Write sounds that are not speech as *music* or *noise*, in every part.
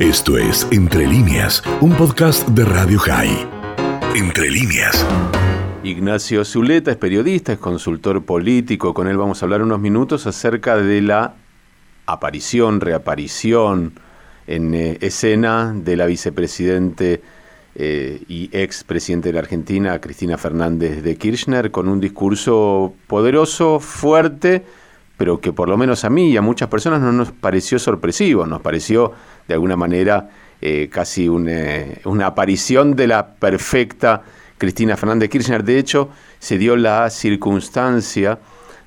Esto es Entre líneas, un podcast de Radio High. Entre líneas. Ignacio Zuleta es periodista, es consultor político. Con él vamos a hablar unos minutos acerca de la aparición, reaparición en eh, escena de la vicepresidente eh, y ex presidente de la Argentina, Cristina Fernández de Kirchner, con un discurso poderoso, fuerte, pero que por lo menos a mí y a muchas personas no nos pareció sorpresivo, nos pareció de alguna manera eh, casi una aparición de la perfecta Cristina Fernández de Kirchner. De hecho, se dio la circunstancia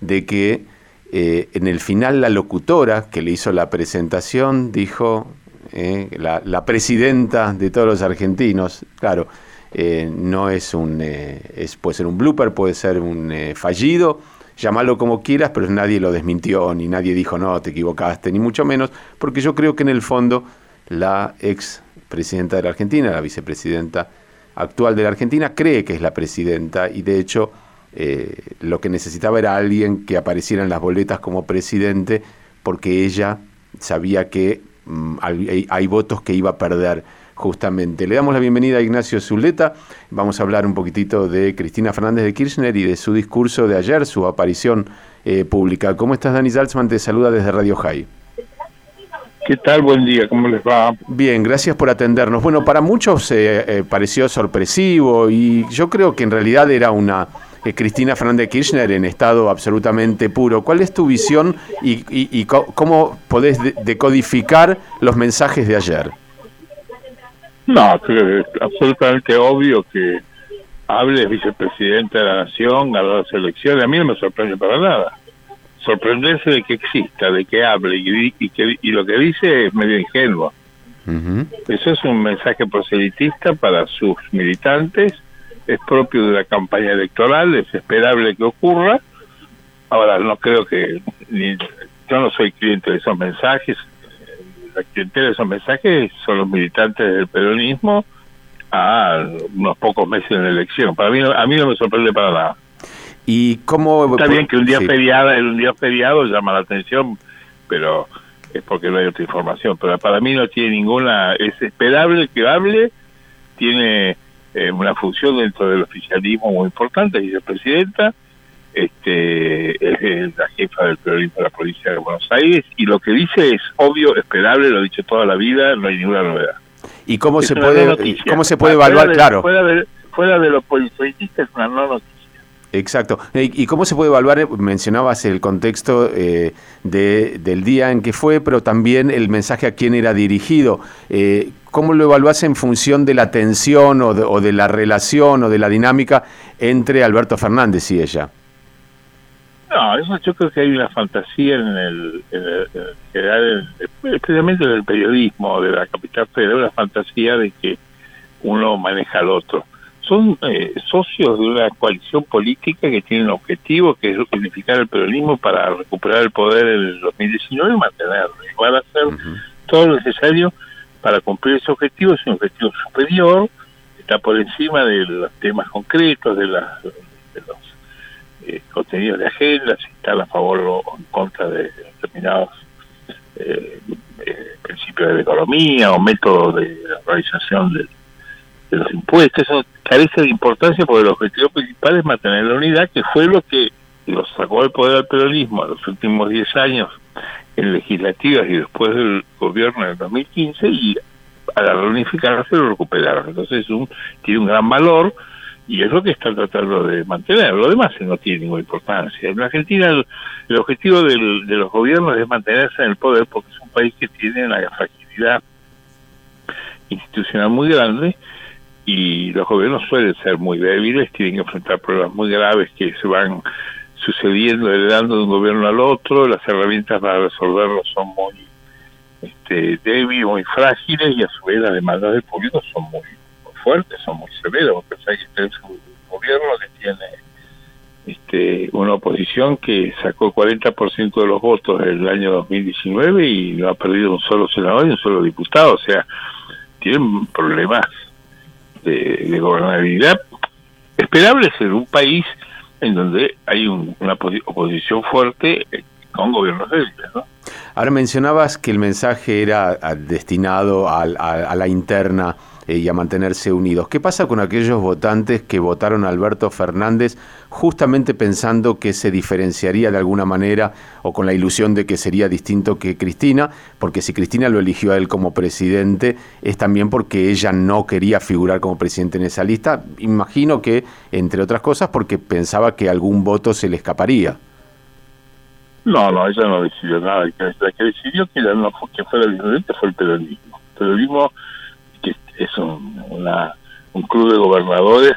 de que eh, en el final la locutora que le hizo la presentación dijo, eh, la, presidenta de todos los argentinos, claro, eh, no es un, eh, es, puede ser un blooper, puede ser un fallido, llámalo como quieras, pero nadie lo desmintió, ni nadie dijo, no, te equivocaste, ni mucho menos, porque yo creo que en el fondo la ex presidenta de la Argentina, la vicepresidenta actual de la Argentina, cree que es la presidenta y de hecho lo que necesitaba era alguien que apareciera en las boletas como presidente porque ella sabía que Mm, hay, votos que iba a perder justamente. Le damos la bienvenida a Ignacio Zuleta. Vamos a hablar un poquitito de Cristina Fernández de Kirchner y de su discurso de ayer, su aparición eh, pública. ¿Cómo estás, Dani Salzman? Te saluda desde Radio High. ¿Qué tal? Buen día, ¿cómo les va? Bien, gracias por atendernos. Bueno, para muchos eh, eh, pareció sorpresivo y yo creo que en realidad era una Cristina Fernández Kirchner en estado absolutamente puro. ¿Cuál es tu visión y, cómo podés decodificar los mensajes de ayer? No, es absolutamente obvio que hable vicepresidente de la Nación, a las elecciones. A mí no me sorprende para nada. Sorprenderse de que exista, de que hable y, y lo que dice es medio ingenuo. Eso es un mensaje proselitista para sus militantes es propio de la campaña electoral, es esperable que ocurra. Ahora, no creo que, yo no soy cliente de esos mensajes, la clientela de esos mensajes son los militantes del peronismo a unos pocos meses de la elección. Para mí, a mí no me sorprende para nada. ¿Y cómo...? Está bien que un día feriado, un día feriado llama la atención, pero es porque no hay otra información. Pero para mí no tiene ninguna... Es esperable que hable, tiene eh, una función dentro del oficialismo muy importante, vicepresidenta, este, es la jefa del periodismo de la provincia de Buenos Aires, y lo que dice es obvio, esperable, lo ha dicho toda la vida, no hay ninguna novedad. ¿Y cómo se puede cómo se puede evaluar? claro. Fuera de, fuera de los polizoidistas es una no noticia. Exacto. ¿Y cómo se puede evaluar? Mencionabas el contexto eh, de, del día en que fue, pero también el mensaje a quién era dirigido. Eh, ¿Cómo lo evaluás en función de la tensión o de, o de, la relación o de la dinámica entre Alberto Fernández y ella? No, eso yo creo que hay una fantasía en el, especialmente en el periodismo de la capital federal, una fantasía de que uno maneja al otro son eh, socios de una coalición política que tiene un objetivo, que es unificar el peronismo para recuperar el poder en el 2019 y mantenerlo. Y van a hacer todo lo necesario para cumplir ese objetivo. Es un objetivo superior, está por encima de los temas concretos, de, los eh, contenidos de agenda, si está a favor o en contra de determinados eh, principios de la economía o métodos de realización del de los impuestos, eso carece de importancia porque el objetivo principal es mantener la unidad, que fue lo que lo sacó del poder al peronismo en los últimos 10 años en legislativas y después del gobierno en el 2015 y a la reunificarse lo recuperaron. Entonces un, tiene un gran valor y es lo que están tratando de mantener. Lo demás no tiene ninguna importancia. En Argentina el, objetivo de los gobiernos es mantenerse en el poder porque es un país que tiene una fragilidad institucional muy grande y los gobiernos suelen ser muy débiles, tienen que enfrentar problemas muy graves que se van sucediendo, heredando de un gobierno al otro, las herramientas para resolverlos son muy este, débiles, muy frágiles y a su vez las demandas del público son muy, fuertes, son muy severas, porque tener un gobierno que tiene este, una oposición que sacó 40% de los votos en el año 2019 y no ha perdido un solo senador y un solo diputado, o sea, tienen problemas de, gobernabilidad esperables en un país en donde hay una oposición fuerte eh, con gobiernos débiles, ¿no? Ahora mencionabas que el mensaje era destinado a, la interna y a mantenerse unidos. ¿Qué pasa con aquellos votantes que votaron a Alberto Fernández justamente pensando que se diferenciaría de alguna manera o con la ilusión de que sería distinto que Cristina? Porque si Cristina lo eligió a él como presidente es también porque ella no quería figurar como presidente en esa lista. Imagino que, entre otras cosas, porque pensaba que algún voto se le escaparía. No, no, ella no decidió nada. La que decidió que, ella no, que fuera diferente fue el peronismo. El peronismo, es un, una, un club de gobernadores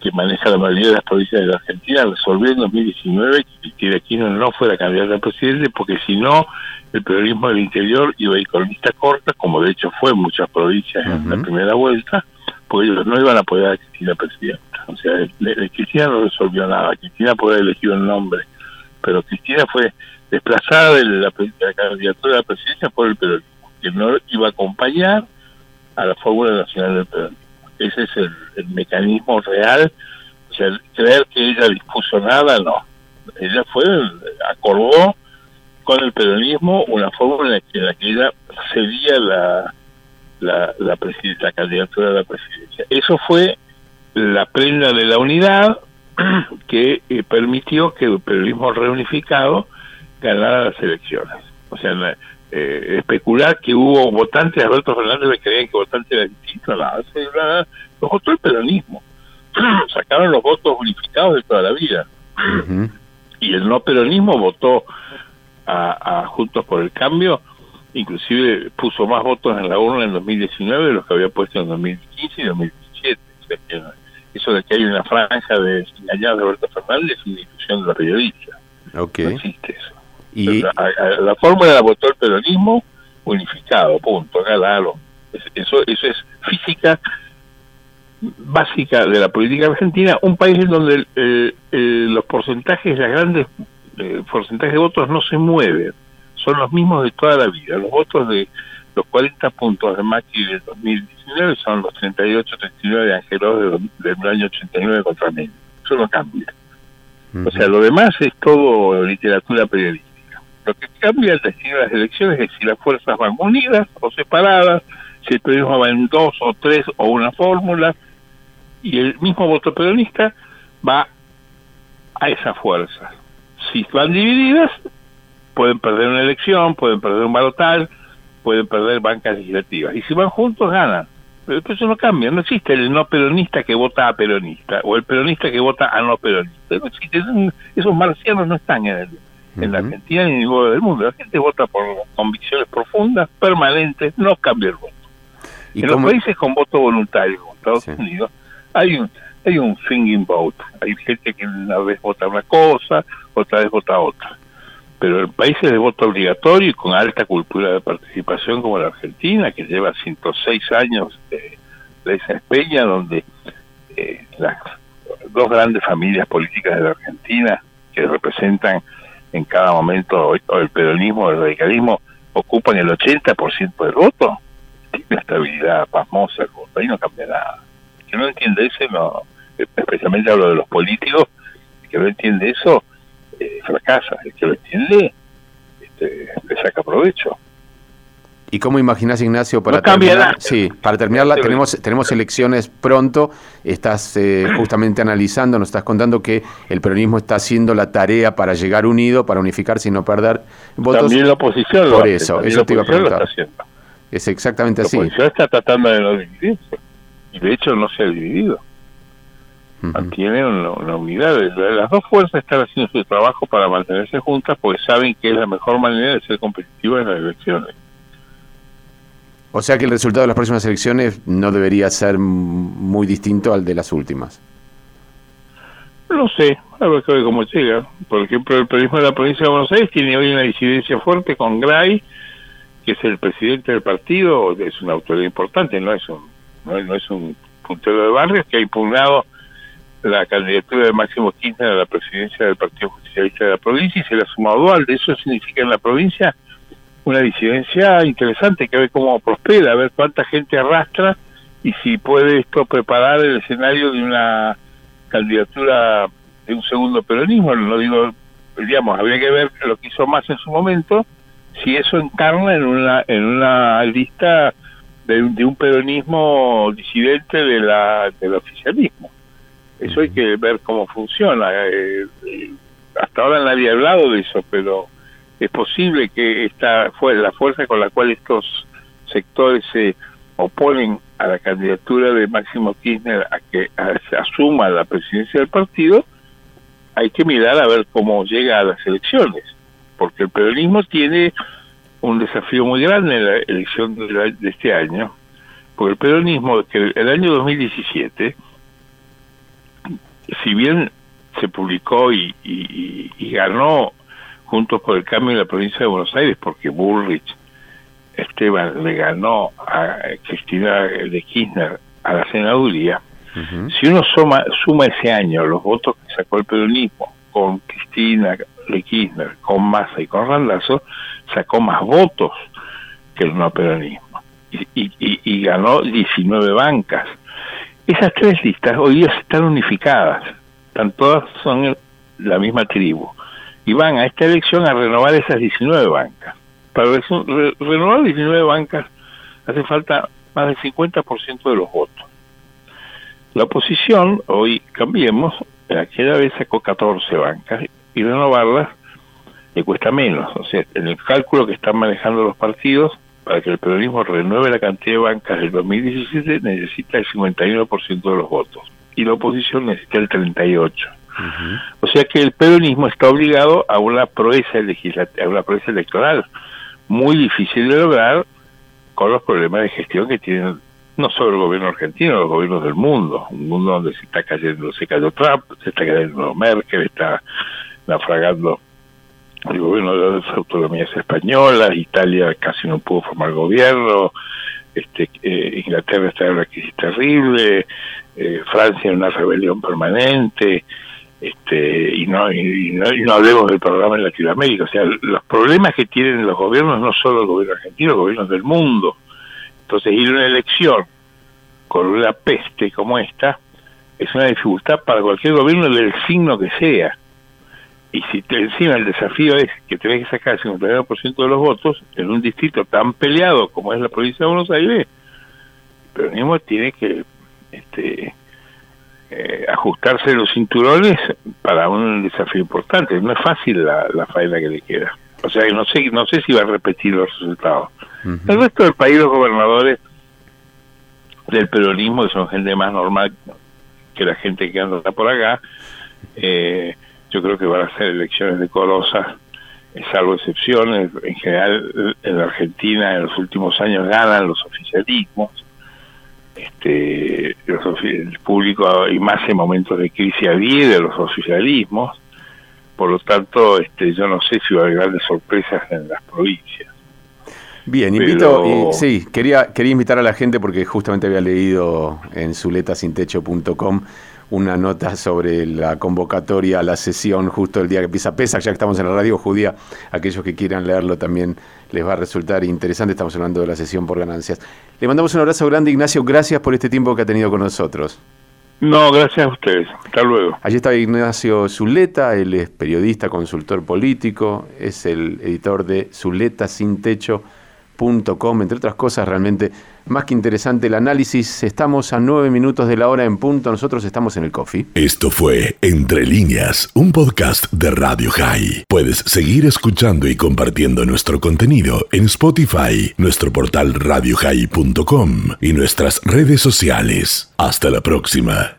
que maneja la mayoría de las provincias de la Argentina, resolvió en 2019 que Cristina Kirchner no fuera candidata a presidente, porque si no, el peronismo del interior iba a ir con lista corta, como de hecho fue en muchas provincias en la primera vuelta, porque ellos no iban a poder a Cristina presidenta. O sea, Cristina no resolvió nada, Cristina podía elegir un nombre pero Cristina fue desplazada de la, candidatura a la presidencia por el peronismo, que no iba a acompañar a la fórmula nacional del peronismo. Ese es el, mecanismo real. O sea, creer que ella dispuso nada, no. Ella fue, acordó con el peronismo una fórmula en la que, ella cedía la, la, la, la candidatura a la presidencia. Eso fue la prenda de la unidad *clears throat* que eh, permitió que el periodismo reunificado ganara las elecciones. O sea, eh, especular que hubo votantes de Alberto Fernández que creían que votantes era distinto, no, los votó el peronismo. *clears throat* Sacaron los votos unificados de toda la vida. Y el no peronismo votó a, a Juntos por el Cambio, inclusive puso más votos en la urna en 2019 de los que había puesto en 2015 y 2017. Eso de que hay una franja de engañados de Alberto Fernández es una ilusión de la periodista. Okay. No existe eso. Y... La, fórmula la votó el peronismo unificado, punto, claro. Eso, eso es física básica de la política argentina, un país en donde los porcentajes, las grandes eh, porcentajes de votos no se mueven, son los mismos de toda la vida. Los votos de los 40 puntos de Macri del 2019 son los 38, 39 de Angelos del, año 89 contra mí. Eso no cambia. O sea, lo demás es todo literatura periodística. Lo que cambia el destino de las elecciones es si las fuerzas van unidas o separadas, si el periodismo va en dos o tres o una fórmula, y el mismo voto peronista va a esa fuerza. Si van divididas, pueden perder una elección, pueden perder un balotal, pueden perder bancas legislativas. Y si van juntos, ganan. Pero eso no cambia. No existe el no peronista que vota a peronista o el peronista que vota a no peronista. No existe. Esos marcianos no están en, en la Argentina ni en ningún del mundo. La gente vota por convicciones profundas, permanentes, no cambia el voto. en los países con voto voluntario, como Estados Unidos, hay un hay un swinging vote. Hay gente que una vez vota una cosa, otra vez vota otra pero en países de voto obligatorio y con alta cultura de participación como la Argentina, que lleva 106 años de, esa espeña, donde eh, las dos grandes familias políticas de la Argentina, que representan en cada momento el peronismo o el radicalismo, ocupan el 80% del voto, tiene una estabilidad pasmosa el ahí no cambia nada. Que no entiende eso, no, especialmente hablo de los políticos, que no entiende eso, eh, fracasa. El que lo entiende este, le saca provecho. ¿Y cómo imaginas, Ignacio, para terminar? Sí, para terminar, tenemos, tenemos elecciones pronto, estás eh, *clears throat* justamente analizando, nos estás contando que el peronismo está haciendo la tarea para llegar unido, para unificarse y no perder votos. También la oposición lo Por eso, eso te iba a preguntar. Es exactamente así. La oposición está tratando de no dividirse, y de hecho no se ha dividido mantienen una, unidad. Las dos fuerzas están haciendo su trabajo para mantenerse juntas porque saben que es la mejor manera de ser competitivas en las elecciones. O sea que el resultado de las próximas elecciones no debería ser muy distinto al de las últimas. No sé, a ver cómo llega. Por ejemplo, el periodismo de la provincia de Buenos Aires tiene hoy una disidencia fuerte con Gray, que es el presidente del partido, es una autoridad importante, no es un no es, un puntero de barrios que ha impugnado la candidatura de Máximo Kirchner a la presidencia del Partido Justicialista de la provincia y se le ha sumado Dualde. Eso significa en la provincia una disidencia interesante, que ver cómo prospera, a ver cuánta gente arrastra y si puede esto preparar el escenario de una candidatura de un segundo peronismo. No digo, digamos, habría que ver lo que hizo más en su momento, si eso encarna en una en una lista de, un peronismo disidente de la del oficialismo. Eso hay que ver cómo funciona. Eh, eh, hasta ahora nadie ha hablado de eso, pero es posible que esta fue la fuerza con la cual estos sectores se oponen a la candidatura de Máximo Kirchner a que asuma la presidencia del partido, hay que mirar a ver cómo llega a las elecciones, porque el peronismo tiene un desafío muy grande en la elección de, este año, porque el peronismo, que el año 2017, si bien se publicó y, y ganó Juntos por el Cambio en la provincia de Buenos Aires, porque Bullrich Esteban le ganó a Cristina de Kirchner a la senaduría, si uno suma, suma ese año los votos que sacó el peronismo con Cristina de Kirchner, con Massa y con Randazzo, sacó más votos que el no peronismo. Y, y ganó 19 bancas. Esas tres listas hoy día están unificadas, están todas son la misma tribu y van a esta elección a renovar esas 19 bancas. Para renovar 19 bancas hace falta más del 50% de los votos. La oposición, hoy cambiemos, aquella vez sacó 14 bancas y renovarlas le cuesta menos. O sea, en el cálculo que están manejando los partidos, para que el peronismo renueve la cantidad de bancas del 2017 necesita el 51% de los votos y la oposición necesita el 38%. O sea que el peronismo está obligado a una proeza legislativa, a una proeza electoral muy difícil de lograr con los problemas de gestión que tienen no solo el gobierno argentino, los gobiernos del mundo, un mundo donde se está cayendo, se cayó Trump, se está cayendo Merkel, está naufragando el gobierno de las autonomías españolas, Italia casi no pudo formar gobierno, este, eh, Inglaterra está en una crisis terrible, eh, Francia en una rebelión permanente, este y no, y no, hablemos del programa en Latinoamérica, o sea, los problemas que tienen los gobiernos, no solo el gobierno argentino, los gobiernos del mundo. Entonces, ir a una elección con una peste como esta es una dificultad para cualquier gobierno del signo que sea. Y si te, encima el desafío es que tenés que sacar el 51% de los votos en un distrito tan peleado como es la provincia de Buenos Aires, pero mismo tiene que este, eh, ajustarse los cinturones para un desafío importante. No es fácil la, la faena que le queda. O sea, no sé, no sé si va a repetir los resultados. El resto del país, los gobernadores del peronismo, que son gente más normal que la gente que anda por acá, eh, yo creo que van a ser elecciones decorosas, salvo excepciones. En general, en la Argentina, en los últimos años ganan los oficialismos este, el público y más en momentos de crisis adhiere a los oficialismos, por lo tanto este, yo no sé si va a haber grandes sorpresas en las provincias. Bien, invito, sí, quería, quería invitar a la gente porque justamente había leído en zuletasintecho.com una nota sobre la convocatoria a la sesión justo el día que empieza PESA, ya que estamos en la radio judía, aquellos que quieran leerlo también les va a resultar interesante, estamos hablando de la sesión por ganancias. Le mandamos un abrazo grande, Ignacio, gracias por este tiempo que ha tenido con nosotros. No, gracias a ustedes. Hasta luego. Allí está Ignacio Zuleta, él es periodista, consultor político, es el editor de Zuleta Sin Techo entre otras cosas, realmente más que interesante el análisis. Estamos a nueve minutos de la hora en punto, nosotros estamos en el coffee. Esto fue Entre líneas, un podcast de Radio High. Puedes seguir escuchando y compartiendo nuestro contenido en Spotify, nuestro portal radiohigh.com y nuestras redes sociales. Hasta la próxima.